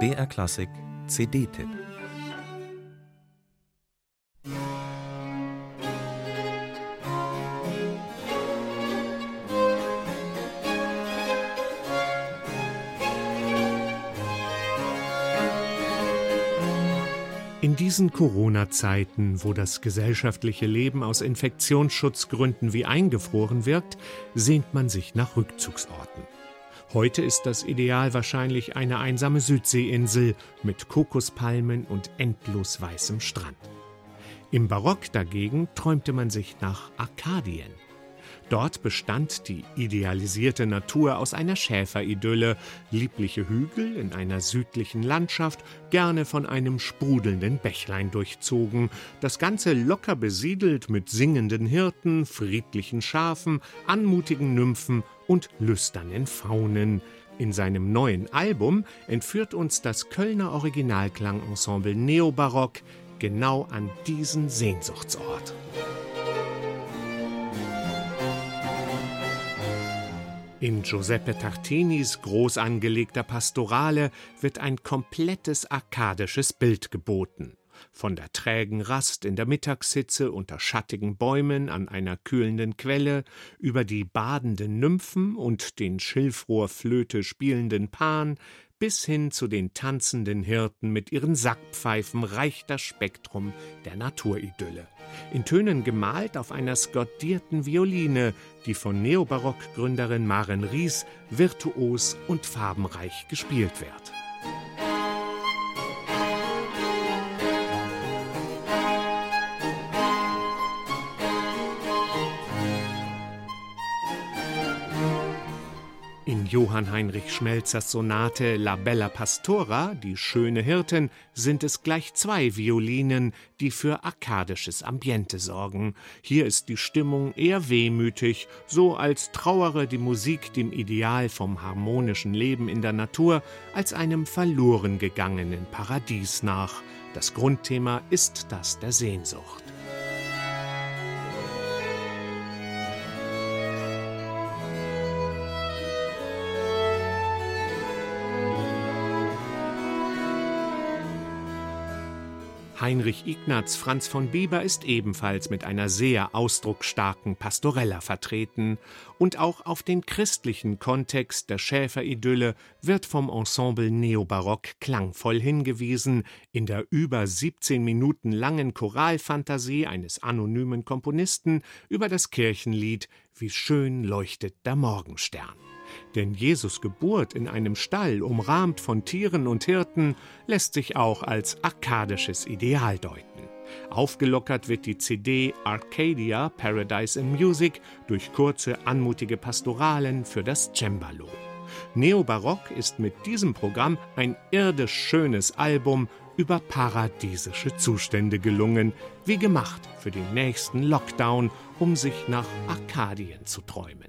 BR Klassik CD-Tipp In diesen Corona-Zeiten, wo das gesellschaftliche Leben aus Infektionsschutzgründen wie eingefroren wirkt, sehnt man sich nach Rückzugsorten. Heute ist das Ideal wahrscheinlich eine einsame Südseeinsel mit Kokospalmen und endlos weißem Strand. Im Barock dagegen träumte man sich nach Arkadien. Dort bestand die idealisierte Natur aus einer Schäferidylle, liebliche Hügel in einer südlichen Landschaft, gerne von einem sprudelnden Bächlein durchzogen, das Ganze locker besiedelt mit singenden Hirten, friedlichen Schafen, anmutigen Nymphen und lüsternen Faunen. In seinem neuen Album entführt uns das Kölner Originalklangensemble Neobarock genau an diesen Sehnsuchtsort. In Giuseppe Tartinis groß angelegter Pastorale wird ein komplettes arkadisches Bild geboten. Von der trägen Rast in der Mittagshitze unter schattigen Bäumen an einer kühlenden Quelle, über die badenden Nymphen und den Schilfrohrflöte spielenden Pan, bis hin zu den tanzenden Hirten mit ihren Sackpfeifen reicht das Spektrum der Naturidylle in Tönen gemalt auf einer skordierten Violine, die von Neobarock-Gründerin Maren Ries virtuos und farbenreich gespielt wird. In Johann Heinrich Schmelzers Sonate La Bella Pastora, die schöne Hirtin, sind es gleich zwei Violinen, die für arkadisches Ambiente sorgen. Hier ist die Stimmung eher wehmütig, so als trauere die Musik dem Ideal vom harmonischen Leben in der Natur als einem verloren gegangenen Paradies nach. Das Grundthema ist das der Sehnsucht. Heinrich Ignaz Franz von Bieber ist ebenfalls mit einer sehr ausdrucksstarken Pastorella vertreten und auch auf den christlichen Kontext der Schäferidylle wird vom Ensemble Neobarock klangvoll hingewiesen in der über 17 Minuten langen Choralfantasie eines anonymen Komponisten über das Kirchenlied Wie schön leuchtet der Morgenstern. Denn Jesus Geburt in einem Stall, umrahmt von Tieren und Hirten, lässt sich auch als arkadisches Ideal deuten. Aufgelockert wird die CD Arcadia Paradise in Music durch kurze, anmutige Pastoralen für das Cembalo. Neobarock ist mit diesem Programm ein irdisch schönes Album über paradiesische Zustände gelungen, wie gemacht für den nächsten Lockdown, um sich nach Arkadien zu träumen.